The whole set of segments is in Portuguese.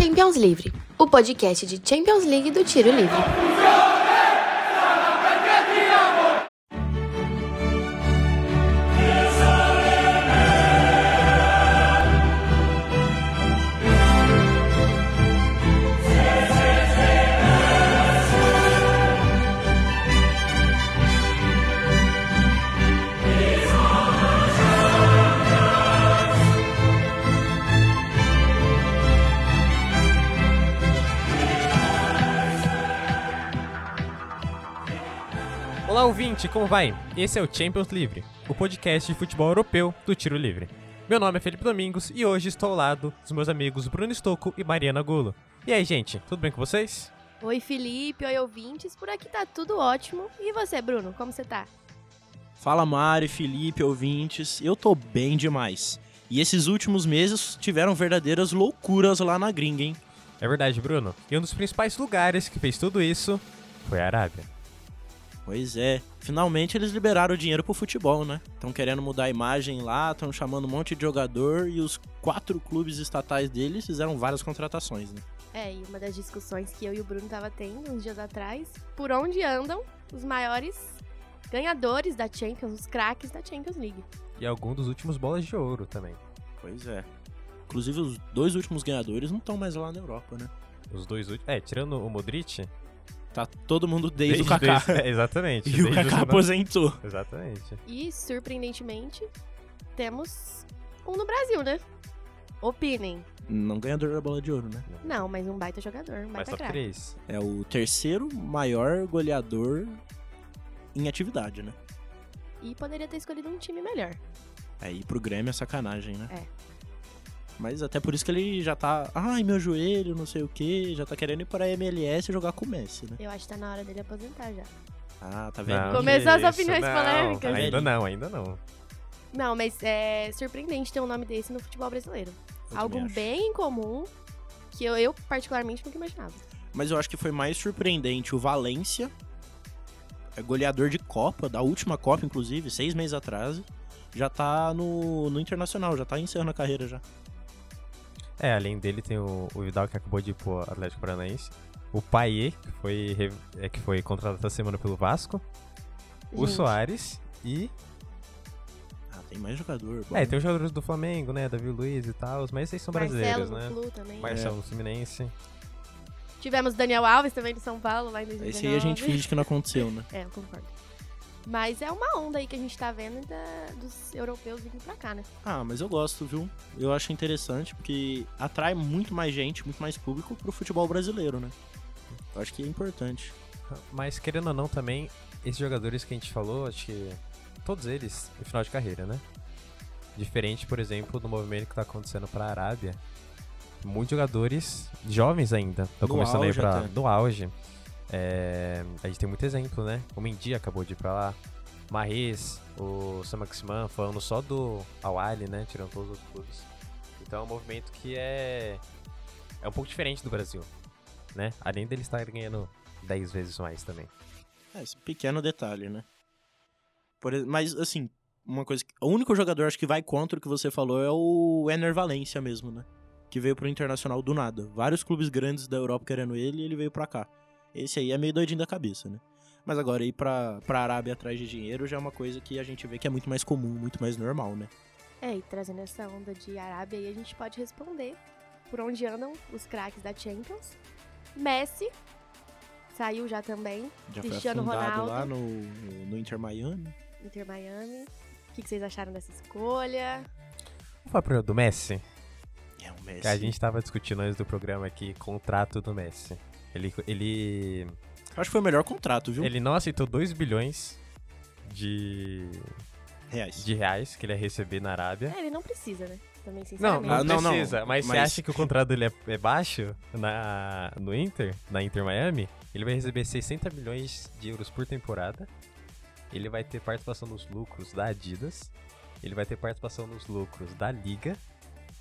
Champions Livre, o podcast de Champions League do Tiro Livre. Ouvinte, como vai? Esse é o Champions Livre, o podcast de futebol europeu do Tiro Livre. Meu nome é Felipe Domingos e hoje estou ao lado dos meus amigos Bruno Stocco e Mariana Gulo. E aí, gente, tudo bem com vocês? Oi, Felipe, oi, ouvintes. Por aqui tá tudo ótimo. E você, Bruno, como você tá? Fala Mari, Felipe, ouvintes. Eu tô bem demais. E esses últimos meses tiveram verdadeiras loucuras lá na gringa, hein? É verdade, Bruno. E um dos principais lugares que fez tudo isso foi a Arábia. Pois é. Finalmente eles liberaram o dinheiro pro futebol, né? Estão querendo mudar a imagem lá, estão chamando um monte de jogador e os quatro clubes estatais deles fizeram várias contratações, né? É, e uma das discussões que eu e o Bruno tava tendo uns dias atrás, por onde andam os maiores ganhadores da Champions, os craques da Champions League. E algum dos últimos bolas de ouro também. Pois é. Inclusive os dois últimos ganhadores não estão mais lá na Europa, né? Os dois últimos. É, tirando o Modric. Tá todo mundo desde, o Kaká. desde- é, exatamente. E o desde Kaká aposentou. Exatamente. E, surpreendentemente, temos um no Brasil, né? Opinem. Não ganhador da bola de ouro, né? Não, mas um baita jogador, um baita craque. 3. É o terceiro maior goleador em atividade, né? E poderia ter escolhido um time melhor. Aí pro Grêmio é sacanagem, né? É. Mas até por isso que ele já tá. Ai, meu joelho, não sei o que. Já tá querendo ir pra MLS e jogar com o Messi, né? Eu acho que tá na hora dele aposentar já. Ah, tá vendo? Não, Começou as opiniões não. polêmicas. Ainda não, ainda não. Não, mas é surpreendente ter um nome desse no futebol brasileiro. Eu Algo bem incomum que eu, eu particularmente nunca imaginava. Mas eu acho que foi mais surpreendente o Valência, é goleador de Copa, da última Copa, inclusive, seis meses atrás. Já tá no, no Internacional, já tá encerrando a carreira já. É, além dele tem o, o Vidal que acabou de ir pro Atlético Paranaense. O Paier, que foi, é, que foi contratado essa semana pelo Vasco. O Gente, Soares e. Ah, tem mais jogador. bom. É, tem os jogadores do Flamengo, né? Davi Luiz e tal, mas esses são brasileiros, Marcelo né? Flu também. Marcelo no Fluminense. Tivemos Daniel Alves também de São Paulo lá em 2019. Esse aí a gente finge que não aconteceu, né? É, eu concordo. Mas é uma onda aí que a gente tá vendo da- dos europeus vindo pra cá, né? Ah, mas eu gosto, viu? Eu acho interessante porque atrai muito mais gente, muito mais público pro futebol brasileiro, né? Eu acho que é importante. Mas querendo ou não também, esses jogadores que a gente falou, acho que todos eles no final de carreira, né? Diferente, por exemplo, do movimento que tá acontecendo pra Arábia. Muitos jogadores jovens ainda estão começando a ir auge pra, até. no auge. É, a gente tem muito exemplo, né? O Mendy acabou de ir pra lá. Marres, o Sam Maximan, falando só do Awali, né? Tirando todos os outros clubes. Então é um movimento que é. É um pouco diferente do Brasil, né? Além dele estar ganhando 10 vezes mais também. É, esse pequeno detalhe, né? Por mas, assim, uma coisa que... O único jogador, acho que vai contra o que você falou é o Ener Valência mesmo, né? Que veio pro Internacional do nada. Vários clubes grandes da Europa querendo ele e ele veio pra cá. Esse aí é meio doidinho da cabeça, né? Mas agora ir pra, pra Arábia atrás de dinheiro já é uma coisa que a gente vê que é muito mais comum, muito mais normal, né? É, e trazendo essa onda de Arábia aí, a gente pode responder por onde andam os craques da Champions. Messi saiu já também, Já foi Cristiano afundado Ronaldo. lá no, no Inter Miami. Inter Miami. O que, que vocês acharam dessa escolha? Vamos falar primeiro do Messi? É o Messi. Que a gente tava discutindo antes do programa aqui, contrato do Messi. Ele, ele, acho que foi o melhor contrato, viu? ele não aceitou 2 bilhões de, Reais. de reais que ele ia receber na Arábia. É, ele não precisa, né? Também, Não, não, Ah, não, não. precisa. Mas, você Mas- acha que o contrato dele é, é baixo na, no Inter, na Inter Miami? Ele vai receber 60 milhões de euros por temporada. Ele vai ter participação nos lucros da Adidas. Ele vai ter participação nos lucros da Liga.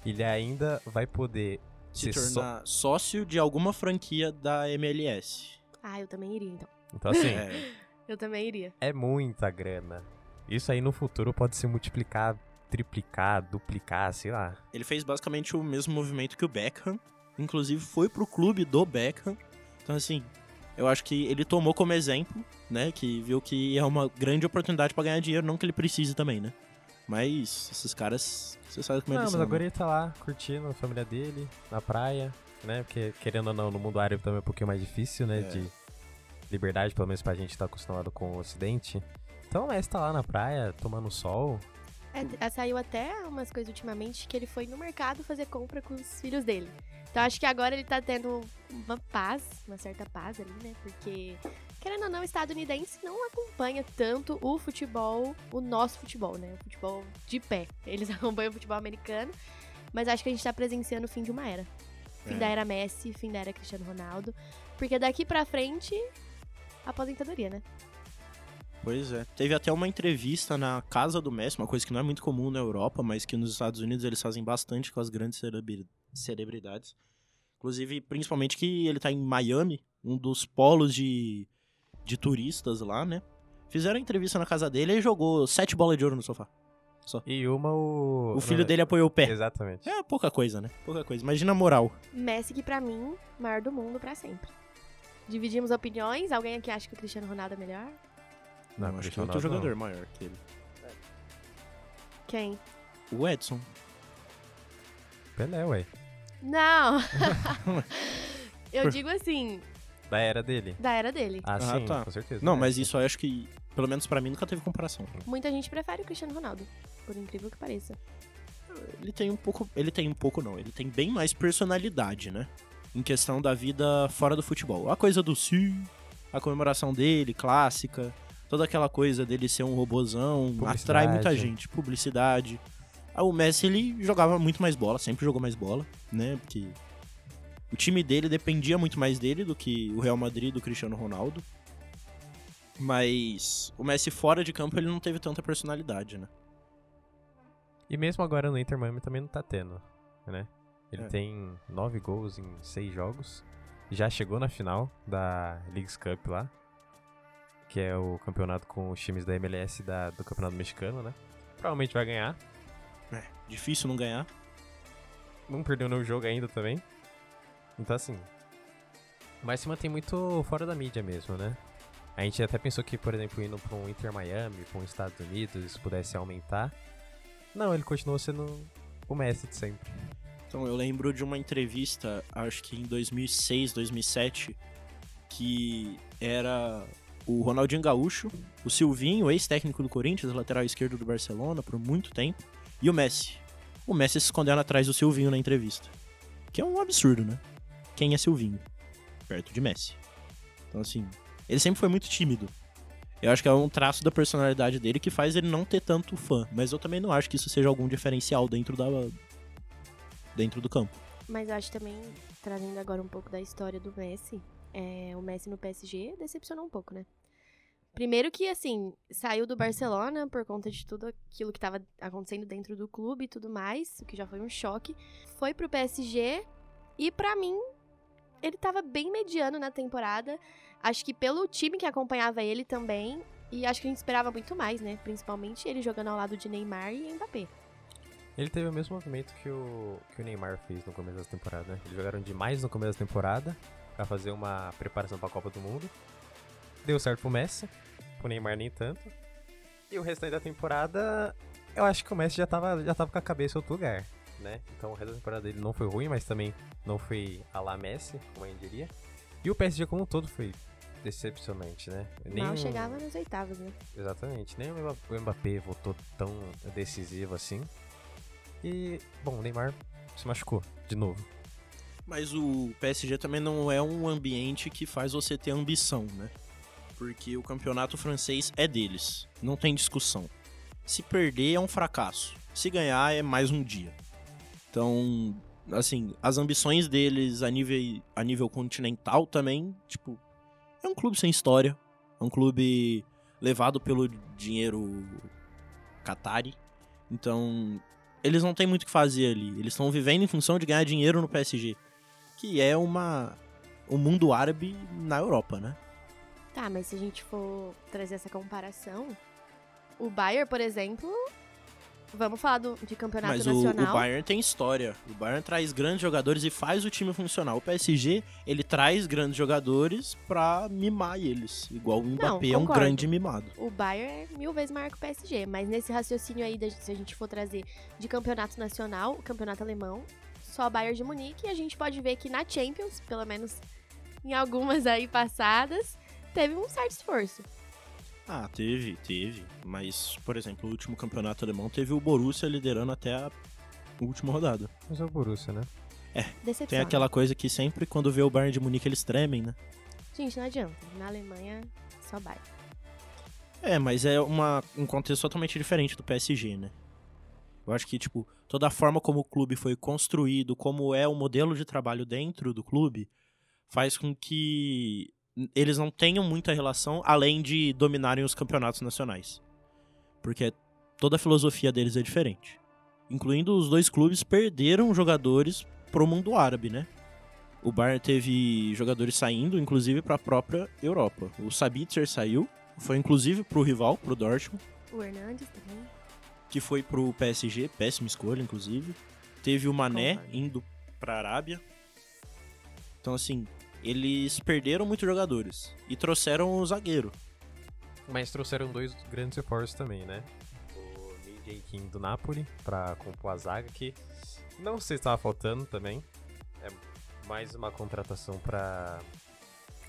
Ele ainda vai poder Se ser só- tornar sócio de alguma franquia da MLS. Ah, eu também iria, então. Então, assim, É, Eu também iria. é muita grana. Isso aí no futuro pode se multiplicar, triplicar, duplicar, sei lá. ele fez basicamente o mesmo movimento que o Beckham inclusive foi pro clube do Beckham. Então, assim, eu acho que ele tomou como exemplo, né? Que viu que é uma grande oportunidade pra ganhar dinheiro, não que ele precise também, né? Mas esses caras, você sabe como Não, eles mas são. agora né? ele tá lá, curtindo a família dele, na praia, né? Porque, querendo ou não, no mundo árabe também é um pouquinho mais difícil, né? É. De liberdade, pelo menos pra gente que tá acostumado com o ocidente. Então o Messi tá lá na praia, tomando sol. É, t- saiu até umas coisas ultimamente que ele foi no mercado fazer compra com os filhos dele. Então acho que agora ele tá tendo uma paz, uma certa paz ali, né? Porque, querendo ou não, o estadunidense não acompanha tanto o futebol, o nosso futebol, né? O futebol de pé. Eles acompanham o futebol americano, mas acho que a gente tá presenciando o fim de uma era. Fim É. da era Messi, fim da era Cristiano Ronaldo. Porque daqui pra frente, aposentadoria, né? Pois é. Teve até uma entrevista na casa do Messi, uma coisa que não é muito comum na Europa, mas que nos Estados Unidos eles fazem bastante com as grandes celebri- celebridades. Inclusive, principalmente que ele tá em Miami, um dos polos de, de turistas lá, né? Fizeram a entrevista na casa dele e jogou sete bolas de ouro no sofá. E uma o. O filho não, dele apoiou o pé. Exatamente. É pouca coisa, né? Pouca coisa. Imagina a moral. Messi que pra mim, maior do mundo pra sempre. Dividimos opiniões. Alguém aqui acha que o Cristiano Ronaldo é melhor? Não, acho que é outro jogador maior que ele. Quem? O Edson. Pelé, ué. Não! Eu digo assim, Da era dele. da era dele. Ah, Ah, sim, tá. com certeza. Não, É. mas isso eu acho que, pelo menos pra mim, nunca teve comparação. Muita gente prefere o Cristiano Ronaldo, por incrível que pareça. Ele tem um pouco. Ele tem um pouco, não. Ele tem bem mais personalidade, né? Em questão da vida fora do futebol. A coisa do sim, a comemoração dele, clássica. Toda aquela coisa dele ser um robozão, atrai muita gente. Publicidade. Ah, O Messi, ele jogava muito mais bola, sempre jogou mais bola, né? Porque o time dele dependia muito mais dele do que o Real Madrid do Cristiano Ronaldo. Mas o Messi fora de campo, ele não teve tanta personalidade, né? E mesmo agora no Inter Miami também não tá tendo, né? Ele É. tem nove gols em seis jogos. Já chegou na final da Leagues Cup lá. Que é o campeonato com os times da MLS da, do Campeonato Mexicano, né? Provavelmente vai ganhar. É, difícil não ganhar. Não perdeu nenhum jogo ainda também. Então assim. Mas se mantém muito fora da mídia mesmo, né? A gente até pensou que, por exemplo, indo pra um Inter Miami, pra um Estados Unidos, isso pudesse aumentar. Não, ele continuou sendo o Messi de sempre. Então, eu lembro de uma entrevista, acho que em 2006, 2007, que era o Ronaldinho Gaúcho, o Silvinho, ex-técnico do Corinthians, lateral esquerdo do Barcelona por muito tempo, e o Messi. O Messi se escondendo atrás do Silvinho na entrevista. Que é um absurdo, né? Quem é Silvinho? Perto de Messi. Então, assim, ele sempre foi muito tímido. Eu acho que é um traço da personalidade dele que faz ele não ter tanto fã. Mas eu também não acho que isso seja algum diferencial dentro da. dentro do campo. Mas eu acho também, trazendo agora um pouco da história do Messi, é, o Messi no PSG decepcionou um pouco, né? Primeiro que, assim, saiu do Barcelona por conta de tudo aquilo que estava acontecendo dentro do clube e tudo mais, o que já foi um choque. Foi pro PSG e, pra mim, ele tava bem mediano na temporada. Acho que pelo time que acompanhava ele também. E acho que a gente esperava muito mais, né? Principalmente ele jogando ao lado de Neymar e Mbappé. Ele teve o mesmo movimento que o, que o Neymar fez no começo da temporada, né? Eles jogaram demais no começo da temporada pra fazer uma preparação pra Copa do Mundo. Deu certo pro Messi, pro Neymar nem tanto. E o restante da temporada, eu acho que o Messi já tava, já tava com a cabeça em outro lugar, né? Então o resto da temporada dele não foi ruim, mas também não foi a la Messi, como a gente diria. E o PSG como um todo foi decepcionante, né? Mal o- chegava nas oitavas, né? Exatamente, nem o o Mbappé voltou tão decisivo assim. E, bom, o Neymar se machucou de novo. Mas o PSG também não é um ambiente que faz você ter ambição, né? Porque o campeonato francês é deles, não tem discussão. Se perder é um fracasso, se ganhar é mais um dia. Então, assim, as ambições deles a nível, a nível continental também, tipo, é um clube sem história, é um clube levado pelo dinheiro Qatari. Então, eles não têm muito o que fazer ali. Eles estão vivendo em função de ganhar dinheiro no PSG, que é uma o mundo árabe na Europa, né? Tá, mas se a gente for trazer essa comparação, o Bayern, por exemplo, Vamos falar do, de campeonato Mas o, nacional. o Bayern tem história. O Bayern traz grandes jogadores e faz o time funcionar. O PSG, ele traz grandes jogadores pra mimar eles. Igual o Mbappé é um grande mimado. O Bayern é mil vezes maior que o PSG, mas nesse raciocínio aí, se a gente for trazer de campeonato nacional, o campeonato alemão, só Bayern de Munique, e a gente pode ver que na Champions, pelo menos em algumas aí passadas, teve um certo esforço. Ah, teve, teve. Mas, por exemplo, o último campeonato alemão teve o Borussia liderando até a última rodada. Mas é o Borussia, né? Decepção. Tem aquela coisa que sempre quando vê o Bayern de Munique eles tremem, né? Gente, não adianta. Na Alemanha, só Bayern. É, mas é uma, um contexto totalmente diferente do PSG, né? Eu acho que, tipo, toda a forma como o clube foi construído, como é o modelo de trabalho dentro do clube, faz com que eles não tenham muita relação além de dominarem os campeonatos nacionais. Porque toda a filosofia deles é diferente. Incluindo os dois clubes perderam jogadores pro mundo árabe, né? O Bayern teve jogadores saindo, inclusive para a própria Europa. O Sabitzer saiu, foi inclusive pro rival, pro Dortmund, O Hernandes também. que foi pro PSG, péssima escolha, inclusive. Teve o Mané Concordo. indo pra Arábia. Então, assim, eles perderam muitos jogadores e trouxeram o zagueiro. Mas trouxeram dois grandes reforços também, né? O Lee King do Napoli pra compor a zaga, que não sei se estava faltando também. É mais uma contratação pra,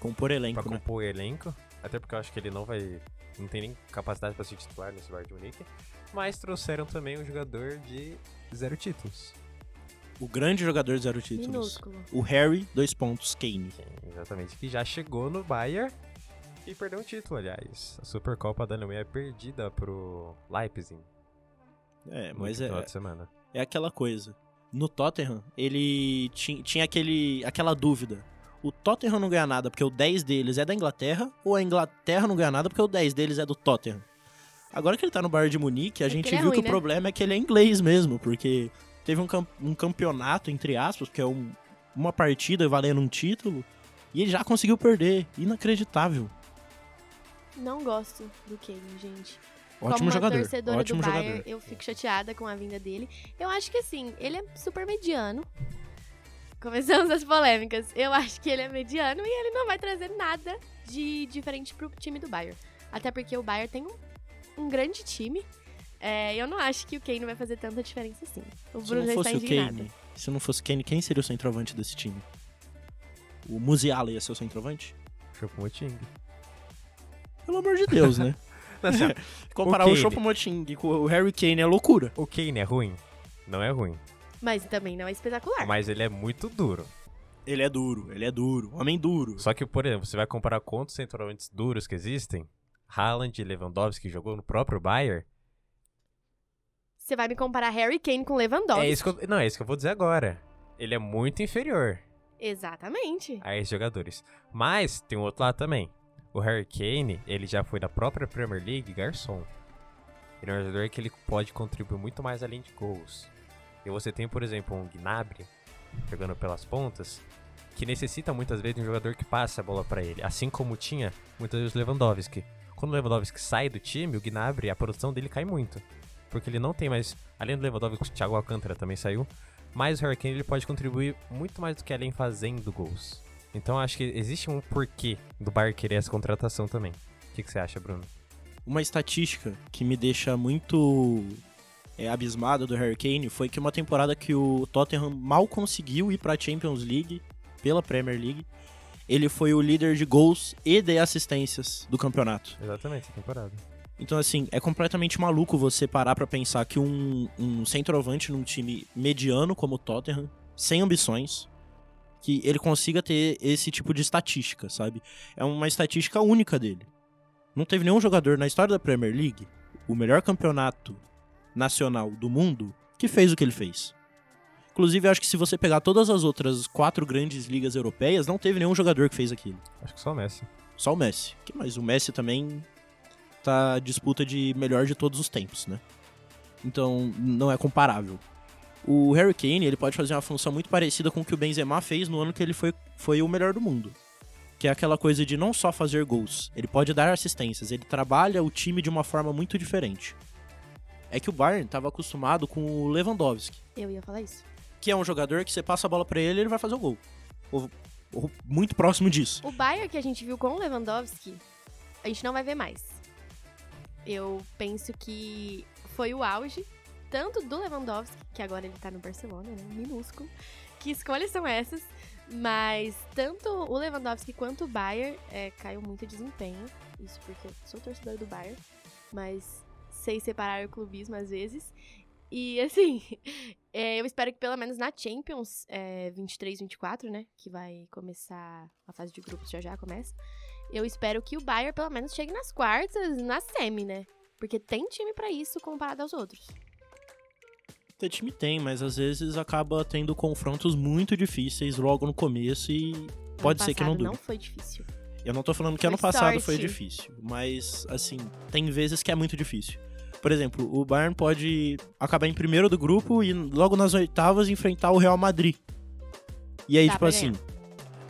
Compor pra elenco, né? compor o elenco. Até porque eu acho que ele não vai. Não tem nem capacidade pra ser titular nesse Bayern de Munique. Mas trouxeram também um jogador de zero títulos. O grande jogador de zero títulos. Minúsculo. O Harry, dois pontos, Kane. exatamente. Que já chegou no Bayern e perdeu um título, aliás. A Supercopa da Alemanha é perdida pro Leipzig. É, no mas é, final de semana. é aquela coisa. No Tottenham, ele ti- tinha aquele, aquela dúvida. O Tottenham não ganha nada porque o 10 deles é da Inglaterra, ou a Inglaterra não ganha nada porque o 10 deles é do Tottenham? Agora que ele tá no Bayern de Munique, a É gente é viu ruim, que né? o problema é que ele é inglês mesmo, porque teve um, cam- um campeonato, entre aspas, que é um- uma partida valendo um título, e ele já conseguiu perder. Inacreditável. Não gosto do Kane, gente. Ótimo Como uma jogador. torcedora Ótimo do jogador. Bayern, eu fico chateada com a vinda dele. Eu acho que assim, ele é super mediano. Começamos as polêmicas. Eu acho que ele é mediano e ele não vai trazer nada de diferente pro time do Bayern. Até porque o Bayern tem um, um grande time. É, eu não acho que o Kane vai fazer tanta diferença assim. O Se Bruno não já está o indignado. Kane, se não fosse o Kane, quem seria o centroavante desse time? O Musiala ia ser o centroavante? Choupo-Moting. Pelo amor de Deus, né? Assim, Comparar O o, Kane. Choupo-Moting com o Harry Kane é loucura. o Kane é ruim? Não é ruim. Mas também não é espetacular. Mas ele é muito duro. Ele é duro, ele é duro. Homem duro. Só que, por exemplo, você vai comparar quantos centroavantes duros que existem? Haaland e Lewandowski que jogou no próprio Bayern. Você vai me comparar Harry Kane com Lewandowski. É isso que eu, não, é isso que eu vou dizer agora. Ele é muito inferior Exatamente. a esses jogadores. Mas tem um outro lado também. O Harry Kane, ele já foi da própria Premier League garçom. Ele é um jogador que ele pode contribuir muito mais além de gols. E você tem, por exemplo, um Gnabry jogando pelas pontas, que necessita muitas vezes de um jogador que passe a bola pra ele, assim como tinha muitas vezes o Lewandowski. Quando o Lewandowski sai do time, o Gnabry, a produção dele cai muito. Porque ele não tem mais, além do Lewandowski, o Thiago Alcântara também saiu, mas o Harry Kane ele pode contribuir muito mais do que além fazendo gols. Então acho que existe um porquê do Bayern querer essa contratação também. O que, que você acha, Bruno? Uma estatística que me deixa muito é, abismado do Harry Kane foi que uma temporada que o Tottenham mal conseguiu ir pra Champions League, pela Premier League, ele foi o líder de gols e de assistências do campeonato. Exatamente, essa temporada. Então, assim, é completamente maluco você parar pra pensar que um, um centroavante num time mediano como o Tottenham, sem ambições, que ele consiga ter esse tipo de estatística, sabe? É uma estatística única dele. Não teve nenhum jogador na história da Premier League, o melhor campeonato nacional do mundo, que fez o que ele fez. Inclusive, eu acho que se você pegar todas as outras quatro grandes ligas europeias, não teve nenhum jogador que fez aquilo. Acho que só o Messi. Só o Messi. Que mais? O Messi também tá disputa de melhor de todos os tempos, né? Então, não é comparável. O Harry Kane, ele pode fazer uma função muito parecida com o que o Benzema fez no ano que ele foi, foi o melhor do mundo. Que é aquela coisa de não só fazer gols, ele pode dar assistências, ele trabalha o time de uma forma muito diferente. é que o Bayern tava acostumado com o Lewandowski, Eu ia falar isso. que é um jogador que você passa a bola pra ele, ele vai fazer o gol. Ou, ou muito próximo disso. O Bayern que a gente viu com o Lewandowski, a gente não vai ver mais. Eu penso que foi o auge, tanto do Lewandowski, que agora ele tá no Barcelona, né? Minúsculo. Que escolhas são essas? Mas tanto o Lewandowski quanto o Bayern é, caiu muito desempenho. Isso porque eu sou torcedor do Bayern, mas sei separar o clubismo às vezes. E assim, é, eu espero que pelo menos na Champions é, 23-24, né? Que vai começar a fase de grupos já já começa. Eu espero que o Bayern pelo menos chegue nas quartas, na semi, né? Porque tem time pra isso comparado aos outros. Ter time tem, mas às vezes acaba tendo confrontos muito difíceis logo no começo e pode Ano ser que não dure. não foi difícil. Eu não tô falando que Foi ano passado sorte. foi difícil, mas assim, tem vezes que é muito difícil. Por exemplo, o Bayern pode acabar em primeiro do grupo e logo nas oitavas enfrentar o Real Madrid. E aí, Dá tipo assim,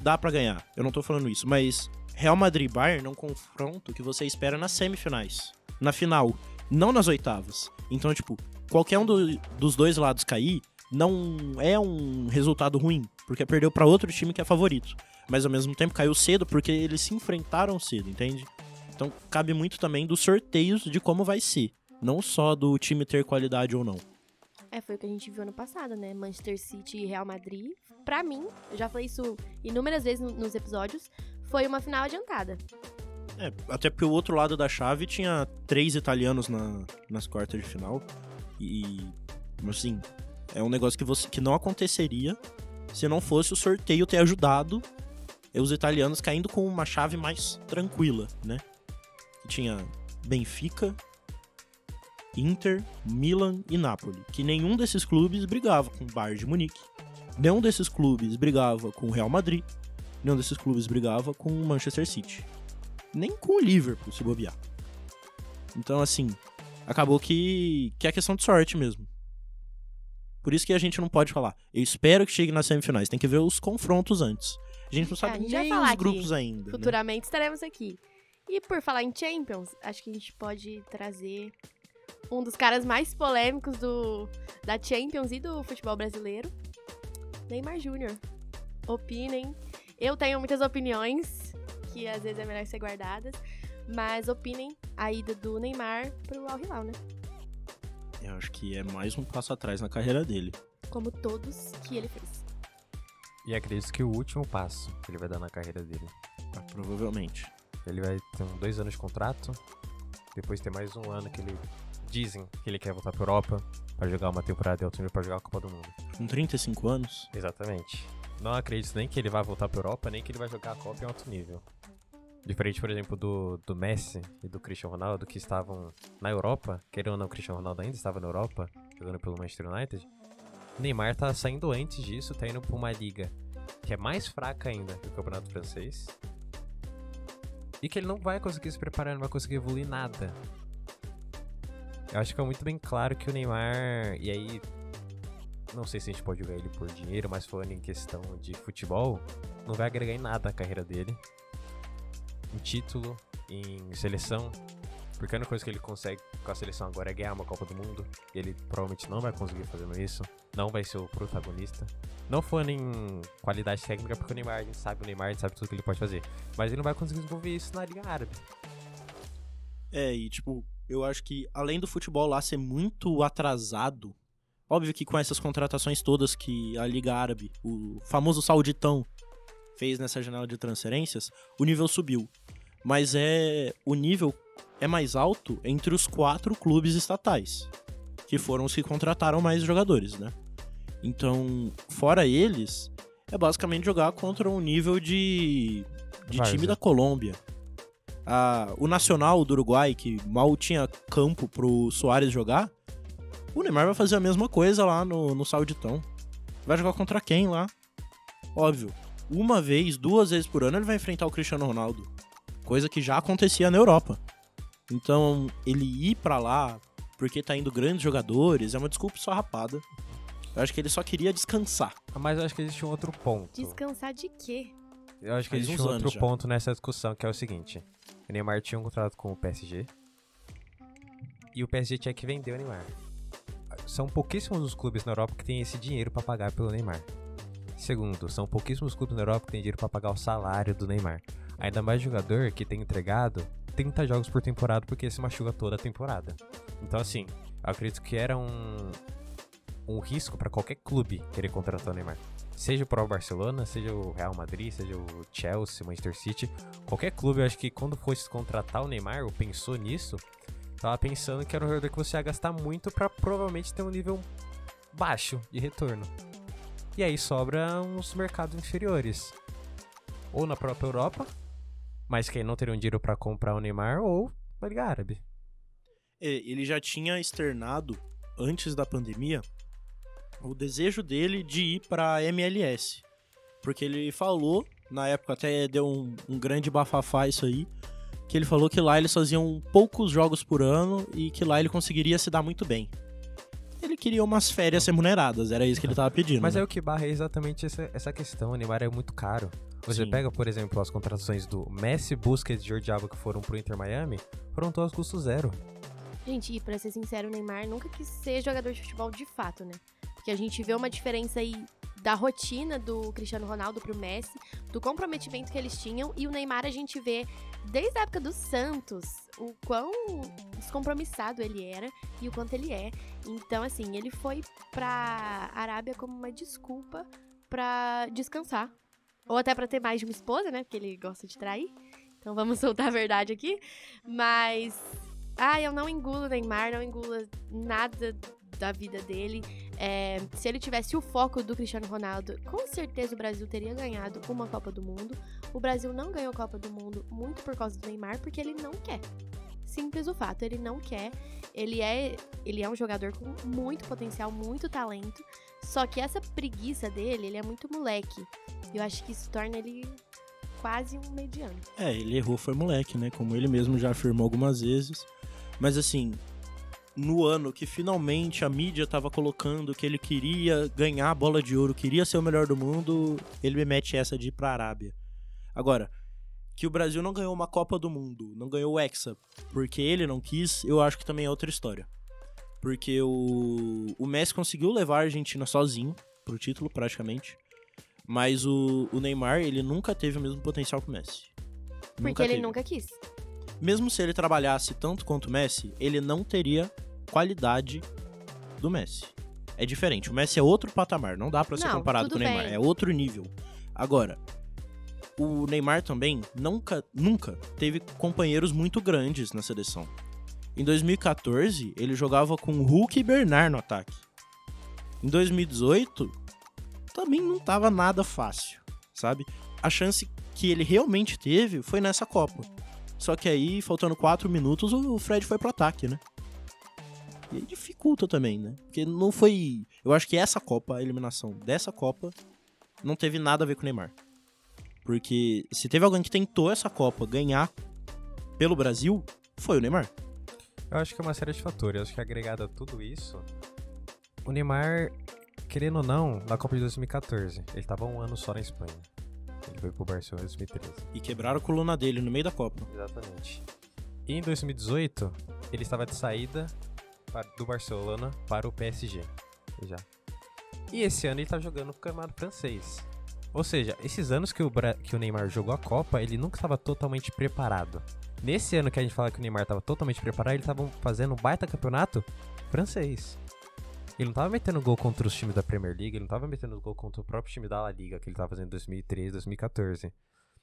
dá pra ganhar. Eu não tô falando isso, mas Real Madrid e Bayern é um confronto que você espera nas semifinais, na final, não nas oitavas. Então, tipo, qualquer um do- dos dois lados cair não é um resultado ruim, porque perdeu pra outro time que é favorito mas ao mesmo tempo caiu cedo porque eles se enfrentaram cedo, entende? Então cabe muito também dos sorteios de como vai ser, não só do time ter qualidade ou não. É, foi o que a gente viu ano passado, né? Manchester City e Real Madrid. Pra mim, eu já falei isso inúmeras vezes no- nos episódios, foi uma final adiantada. É, até porque o outro lado da chave tinha três italianos na, nas quartas de final e assim é um negócio que você que não aconteceria se não fosse o sorteio ter ajudado os italianos caindo com uma chave mais tranquila, né? Tinha Benfica, Inter, Milan e Napoli. Que nenhum desses clubes brigava com o Bayern de Munique. Nenhum desses clubes brigava com o Real Madrid. Nenhum desses clubes brigava com o Manchester City. Nem com o Liverpool, se bobear. Então, assim, acabou que, que é questão de sorte mesmo. Por isso que a gente não pode falar. Eu espero que chegue nas semifinais. Tem que ver os confrontos antes. A gente não É, sabe vai nem os grupos ainda. né? Futuramente estaremos aqui. E por falar em Champions, acho que a gente pode trazer um dos caras mais polêmicos do, da Champions e do futebol brasileiro, Neymar Júnior. Opinem. Eu tenho muitas opiniões, que às vezes é melhor ser guardadas, mas opinem a ida do Neymar pro Al Hilal, né? Eu acho que é mais um passo atrás na carreira dele. Como todos que ele fez. E acredito que o último passo que ele vai dar na carreira dele. Ah, Provavelmente. Ele vai ter dois anos de contrato, depois ter mais um ano que ele dizem que ele quer voltar pra Europa pra jogar uma temporada de alto nível pra jogar a Copa do Mundo. Com 35 anos. Exatamente. Não acredito nem que ele vai voltar pra Europa, nem que ele vai jogar a Copa em alto nível. Diferente, por exemplo, do, do Messi e do Cristiano Ronaldo, que estavam na Europa, querendo ou não, o Cristiano Ronaldo ainda estava na Europa, jogando pelo Manchester United. O Neymar tá saindo antes disso, tá indo pra uma liga que é mais fraca ainda que o Campeonato Francês. E que ele não vai conseguir se preparar, não vai conseguir evoluir nada. Eu acho que é muito bem claro que o Neymar. E aí. Não sei se a gente pode jogar ele por dinheiro, mas falando em questão de futebol, não vai agregar em nada a carreira dele. Em título, em seleção. Porque a única coisa que ele consegue com a seleção agora é ganhar uma Copa do Mundo. E ele provavelmente não vai conseguir fazendo isso. Não vai ser o protagonista. Não falando em qualidade técnica, porque o Neymar, a gente sabe o Neymar, a gente sabe tudo que ele pode fazer. Mas ele não vai conseguir desenvolver isso na Liga Árabe. É, e tipo, eu acho que além do futebol lá ser muito atrasado, óbvio que com essas contratações todas que a Liga Árabe, o famoso Sauditão, fez nessa janela de transferências, o nível subiu. Mas é. O nível é mais alto entre os quatro clubes estatais, que foram os que contrataram mais jogadores, né? Então, fora eles, é basicamente jogar contra um nível de, de time da Colômbia. Ah, o Nacional do Uruguai, que mal tinha campo pro Soares jogar, o Neymar vai fazer a mesma coisa lá no, no Sauditão. Vai jogar contra quem lá? Óbvio. Uma vez, duas vezes por ano ele vai enfrentar o Cristiano Ronaldo. Coisa que já acontecia na Europa. Então, ele ir pra lá porque tá indo grandes jogadores é uma desculpa só rapada. Eu acho que ele só queria descansar. Mas eu acho que existe um outro ponto. Descansar de quê? Eu acho que Faz existe um outro já. ponto nessa discussão, que é o seguinte. O Neymar tinha um contrato com o PSG. e o PSG tinha que vender o Neymar. São pouquíssimos os clubes na Europa que têm esse dinheiro para pagar pelo Neymar. Segundo, são pouquíssimos clubes na Europa que têm dinheiro para pagar o salário do Neymar. Ainda mais jogador que tem entregado 30 jogos por temporada porque se machuca toda a temporada. Então, assim, eu acredito que era um, um risco para qualquer clube querer contratar o Neymar. Seja o próprio Barcelona, seja o Real Madrid, seja o Chelsea, Manchester City, qualquer clube, eu acho que quando fosse contratar o Neymar, ou pensou nisso, tava pensando que era um jogador que você ia gastar muito para provavelmente ter um nível baixo de retorno. E aí sobra uns mercados inferiores. Ou na própria Europa, mas que não teriam dinheiro para comprar o Neymar, ou na Liga Árabe. É, ele já tinha externado, antes da pandemia, o desejo dele de ir pra MLS. Porque ele falou, na época até deu um, um grande bafafá isso aí, que ele falou que lá eles faziam poucos jogos por ano e que lá ele conseguiria se dar muito bem. Ele queria umas férias remuneradas, era isso que ele tava pedindo. Mas né? é o que barra é exatamente essa, essa questão. O Neymar é muito caro. Você Sim. pega, por exemplo, as contratações do Messi, Busquets e Jordi Alba que foram pro Inter Miami, foram todas custo zero. Gente, e pra ser sincero, o Neymar nunca quis ser jogador de futebol de fato, né? Porque a gente vê uma diferença aí da rotina do Cristiano Ronaldo pro Messi, do comprometimento que eles tinham, e o Neymar a gente vê desde a época do Santos o quão descompromissado ele era e o quanto ele é. Então, assim, ele foi pra Arábia como uma desculpa pra descansar. Ou até pra ter mais de uma esposa, né? Porque ele gosta de trair. Então vamos soltar a verdade aqui. Mas ah, eu não engulo Neymar, não engulo nada da vida dele. É, se ele tivesse o foco do Cristiano Ronaldo, com certeza o Brasil teria ganhado uma Copa do Mundo. O Brasil não ganhou a Copa do Mundo muito por causa do Neymar, porque ele não quer. Simples o fato, ele não quer. Ele é, ele é um jogador com muito potencial, muito talento. Só que essa preguiça dele, ele é muito moleque. Eu acho que isso torna ele quase um mediano. É, ele errou, foi moleque, né? Como ele mesmo já afirmou algumas vezes. Mas assim, no ano que finalmente a mídia tava colocando que ele queria ganhar a bola de ouro, queria ser o melhor do mundo, ele me mete essa de ir pra Arábia. Agora, que o Brasil não ganhou uma Copa do Mundo, não ganhou o Hexa, porque ele não quis, eu acho que também é outra história. Porque o, o Messi conseguiu levar a Argentina sozinho pro título, praticamente. Mas o, o Neymar, ele nunca teve o mesmo potencial que o Messi. Porque ele teve. nunca quis. Mesmo se ele trabalhasse tanto quanto o Messi, ele não teria qualidade do Messi. É diferente. O Messi é outro patamar, não dá pra ser Não, comparado com o Neymar. bem. É outro nível. Agora, o Neymar também nunca, nunca teve companheiros muito grandes na seleção. Em 2014, ele jogava com Hulk e Bernard no ataque. Em 2018, também não tava nada fácil, sabe? A chance que ele realmente teve foi nessa Copa. Só que aí, faltando 4 minutos, o Fred foi pro ataque, né? E aí dificulta também, né? Porque não foi. Eu acho que essa Copa, a eliminação dessa Copa, não teve nada a ver com o Neymar. Porque se teve alguém que tentou essa Copa ganhar pelo Brasil, foi o Neymar. Eu acho que é uma série de fatores. Eu acho que agregado a tudo isso, o Neymar, querendo ou não, na Copa de 2014, ele tava um ano só na Espanha. Ele foi pro Barcelona em 2013. E quebraram a coluna dele no meio da Copa. Exatamente. E em 2018, ele estava de saída do Barcelona para o PSG. Já. E esse ano ele tá jogando no campeonato francês. Ou seja, esses anos que o, Bra- que o Neymar jogou a Copa, ele nunca estava totalmente preparado. Nesse ano que a gente fala que o Neymar estava totalmente preparado, ele estava fazendo um baita campeonato francês. Ele não tava metendo gol contra os times da Premier League, ele não tava metendo gol contra o próprio time da La Liga, que ele tava fazendo em 2013, 2014.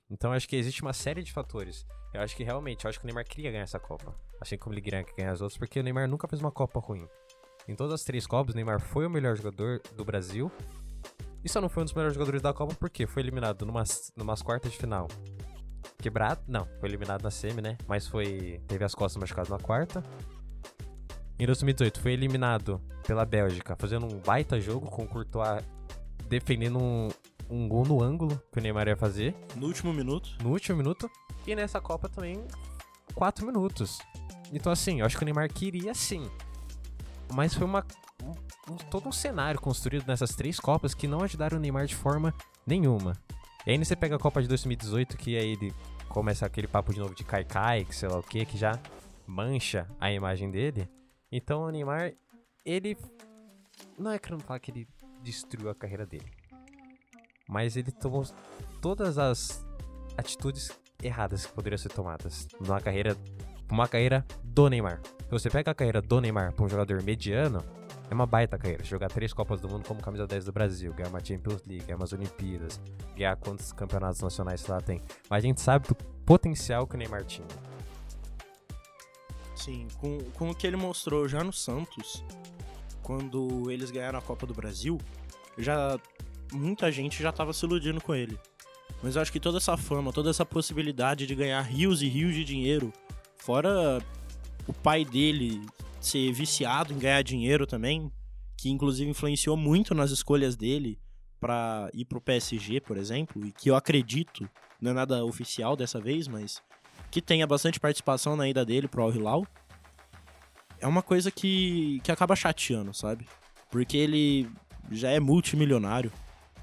Então acho que existe uma série de fatores. Eu acho que realmente, eu acho que o Neymar queria ganhar essa Copa. Assim como ele queria ganhar as outras, porque o Neymar nunca fez uma Copa ruim. Em todas as três Copas, o Neymar foi o melhor jogador do Brasil. E só não foi um dos melhores jogadores da Copa porque foi eliminado numas, numas quartas de final. Quebrado? Não, foi eliminado na semi, né? Mas foi. Teve as costas machucadas na quarta. Em 2018 foi eliminado pela Bélgica, fazendo um baita jogo com o Courtois defendendo um, um gol no ângulo que o Neymar ia fazer No último minuto. no último minuto. E nessa Copa também, 4 minutos. Então, assim, eu acho que o Neymar queria sim. Mas foi uma. um- um- todo um cenário construído nessas três Copas que não ajudaram o Neymar de forma nenhuma. E aí você pega a Copa de 2018, que aí ele começa aquele papo de novo de Kai Kai, que sei lá o que, que já mancha a imagem dele. Então o Neymar, ele. Não é querendo falar que ele destruiu a carreira dele. Mas ele tomou todas as atitudes erradas que poderiam ser tomadas numa carreira. Uma carreira do Neymar. Se você pega a carreira do Neymar pra um jogador mediano, é uma baita carreira. Jogar três Copas do Mundo como camisa 10 do Brasil, ganhar uma Champions League, ganhar umas Olimpíadas, ganhar quantos campeonatos nacionais lá tem. Mas a gente sabe do potencial que o Neymar tinha. Sim, com, com o que ele mostrou já no Santos, quando eles ganharam a Copa do Brasil, já muita gente já tava se iludindo com ele. Mas eu acho que toda essa fama, toda essa possibilidade de ganhar rios e rios de dinheiro, fora o pai dele ser viciado em ganhar dinheiro também, que inclusive influenciou muito nas escolhas dele para ir pro PSG, por exemplo, e que eu acredito, não é nada oficial dessa vez, mas que tenha bastante participação na ida dele pro Al Hilal, é uma coisa que, que acaba chateando, sabe? Porque ele já é multimilionário.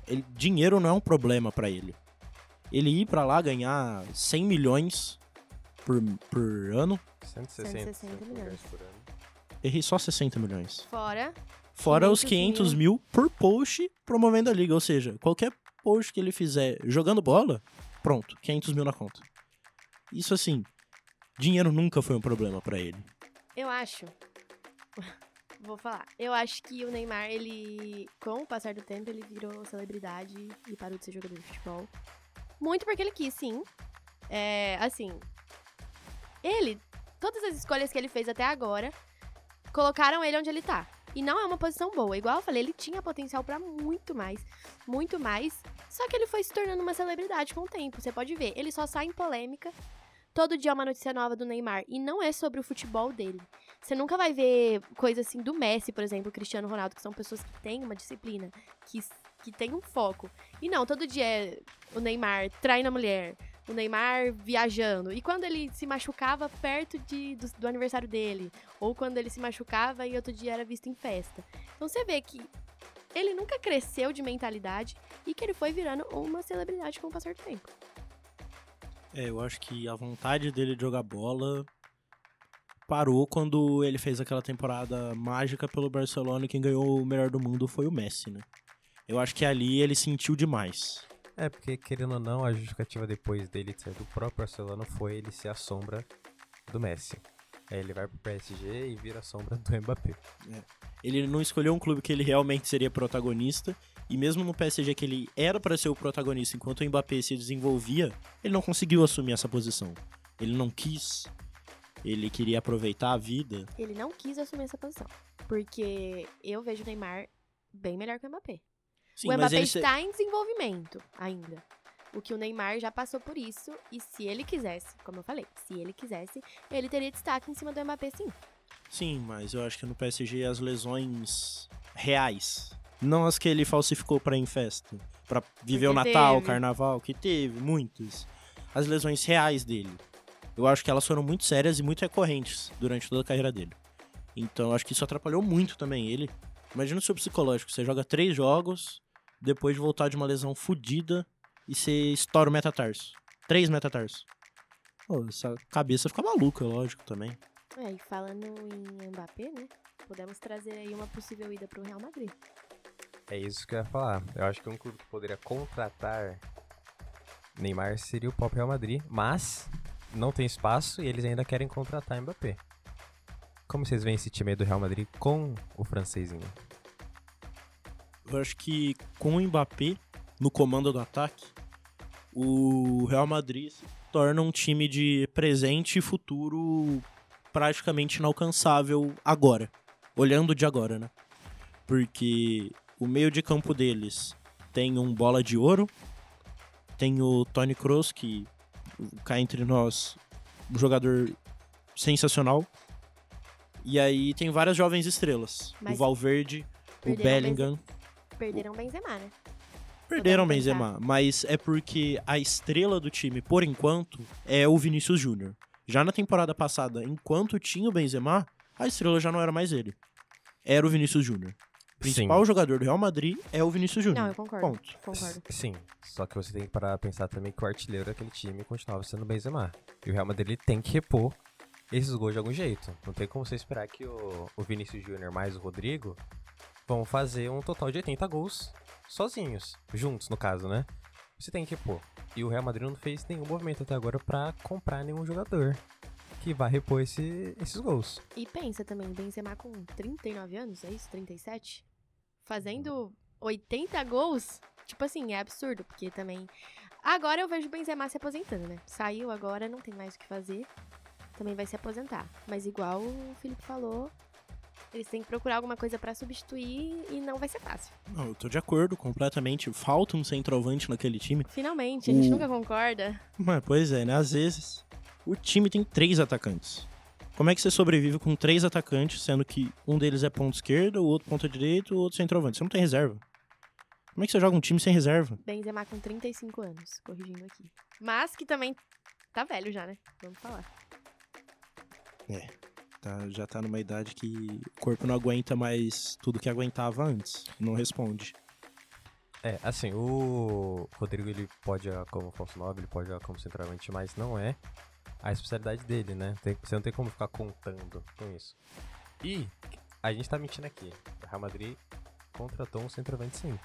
Ele, dinheiro não é um problema para ele. Ele ir para lá ganhar 100 milhões por, por ano, 160, 160 milhões. por ano. errei só 60 milhões. Fora. Fora os 500 500 mil por post promovendo a liga. Ou seja, qualquer post que ele fizer jogando bola, pronto, 500 mil na conta. Isso assim, dinheiro nunca foi um problema pra ele. Eu acho. Vou falar. Eu acho que o Neymar, ele, com o passar do tempo, ele virou celebridade e parou de ser jogador de futebol. Muito porque ele quis, sim. É, assim. Ele, todas as escolhas que ele fez até agora, colocaram ele onde ele tá. E não é uma posição boa. Igual eu falei, ele tinha potencial pra muito mais. Muito mais. Só que ele foi se tornando uma celebridade com o tempo. Você pode ver. Ele só sai em polêmica. Todo dia é uma notícia nova do Neymar. E não é sobre o futebol dele. Você nunca vai ver coisa assim do Messi, por exemplo, Cristiano Ronaldo, que são pessoas que têm uma disciplina, que, que têm um foco. E não, todo dia é o Neymar traindo a mulher, o Neymar viajando. E quando ele se machucava perto de, do, do aniversário dele, ou quando ele se machucava e outro dia era visto em festa. Então você vê que ele nunca cresceu de mentalidade e que ele foi virando uma celebridade com o passar do tempo. É, eu acho que a vontade dele de jogar bola parou quando ele fez aquela temporada mágica pelo Barcelona e quem ganhou o melhor do mundo foi o Messi, né? Eu acho que ali ele sentiu demais. É, porque querendo ou não, a justificativa depois dele sair do próprio Barcelona foi ele ser a sombra do Messi. Aí ele vai pro PSG e vira a sombra do Mbappé. Ele não escolheu um clube que ele realmente seria protagonista. E mesmo no PSG que ele era para ser o protagonista enquanto o Mbappé se desenvolvia, ele não conseguiu assumir essa posição. Ele não quis. Ele queria aproveitar a vida. Ele não quis assumir essa posição. Porque eu vejo o Neymar bem melhor que o Mbappé. Sim, o Mbappé ele se- está em desenvolvimento ainda. O que o Neymar já passou por isso. E se ele quisesse, como eu falei, se ele quisesse, ele teria destaque em cima do Mbappé, sim. Sim, mas eu acho que no PSG as lesões reais, não as que ele falsificou ir em festa, Pra viver o Porque Natal, o. Carnaval, que teve muitas. As lesões reais dele. Eu acho que elas foram muito sérias e muito recorrentes durante toda a carreira dele. Então eu acho que isso atrapalhou muito também ele. Imagina o seu psicológico, você joga três jogos, depois de voltar de uma lesão fodida e você estoura o metatarso. Três metatarsos. Pô, essa cabeça fica maluca, lógico, também. É, e falando em Mbappé, né? Podemos trazer aí uma possível ida pro Real Madrid. É isso que eu ia falar. Eu acho que um clube que poderia contratar Neymar seria o próprio Real Madrid, mas não tem espaço e eles ainda querem contratar Mbappé. Como vocês veem esse time do Real Madrid com o francesinho? Eu acho que com o Mbappé no comando do ataque, o Real Madrid se torna um time de presente e futuro praticamente inalcançável agora. Olhando de agora, né? Porque o meio de campo deles tem um bola de ouro, tem o Tony Kroos, que cá entre nós, um jogador sensacional. E aí tem várias jovens estrelas. Mas o Valverde, o perderam Bellingham. Perderam o Benzema, né? Perderam Benzema, mas é porque a estrela do time, por enquanto, é o Vinícius Júnior. Já na temporada passada, enquanto tinha o Benzema, a estrela já não era mais ele. Era o Vinícius Júnior. O principal jogador do Real Madrid é o Vinícius Não, Júnior. eu concordo. Ponto. Concordo. Sim, só que você tem que parar pra pensar também que o artilheiro daquele time continuava sendo o Benzema. E o Real Madrid ele tem que repor esses gols de algum jeito. Não tem como você esperar que o, o Vinícius Júnior mais o Rodrigo vão fazer um total de 80 gols sozinhos, juntos no caso, né? Você tem que pôr. E o Real Madrid não fez nenhum movimento até agora pra comprar nenhum jogador que vai repor esse- esses gols. E pensa também, Benzema com 39 anos, é isso? 37? Fazendo 80 gols? Tipo assim, é absurdo, porque também... Agora eu vejo o Benzema se aposentando, né? Saiu agora, não tem mais o que fazer. Também vai se aposentar. Mas igual o Felipe falou, eles têm que procurar alguma coisa pra substituir e não vai ser fácil. Não, eu tô de acordo completamente. Falta um centroavante naquele time. Finalmente, a gente nunca concorda. Mas, pois é, né? Às vezes o time tem três atacantes. Como é que você sobrevive com três atacantes, sendo que um deles é ponto esquerda, o outro ponta direita, o outro centroavante? Você não tem reserva. Como é que você joga um time sem reserva? Benzema com 35 anos, corrigindo aqui. Mas que também tá velho já, né? Vamos falar. Tá, já tá numa idade que o corpo não aguenta mais tudo que aguentava antes. Não responde. É, assim, o Rodrigo ele pode jogar como falso 9, ele pode jogar como centroavante, mas não é a especialidade dele, né? Tem- você não tem como ficar contando com isso. E a gente tá mentindo aqui. O Real Madrid contratou um centroavante sim.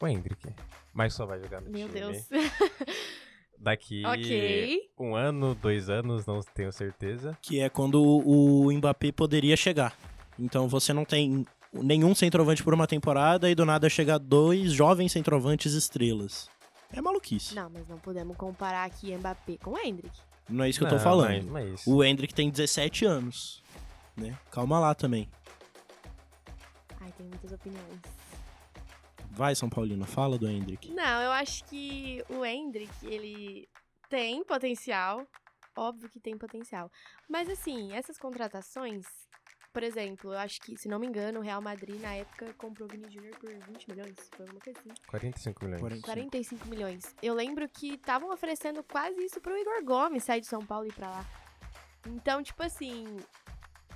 O Hendrick. Mas só vai jogar no Meu time Deus. daqui ok. um ano, dois anos, não tenho certeza. Que é quando o Mbappé poderia chegar. Então você não tem nenhum centroavante por uma temporada e do nada chega dois jovens centroavantes estrelas. É maluquice. Não, mas não podemos comparar aqui Mbappé com Hendrick. Não é isso que eu Não, tô falando. Mas, não é. O Hendrick tem 17 anos. Né? Calma lá também. Ai, tem muitas opiniões. Vai, São Paulino, fala do Hendrick. Não, eu acho que o Hendrick, ele tem potencial. Óbvio que tem potencial. Mas assim, essas contratações, por exemplo, eu acho que, se não me engano, o Real Madrid na época comprou o Vini Jr. por 20 milhões. Foi uma coisa assim. 45 milhões. 40. 45 milhões. Eu lembro que estavam oferecendo quase isso pro Igor Gomes sair de São Paulo e ir pra lá. Então, tipo assim,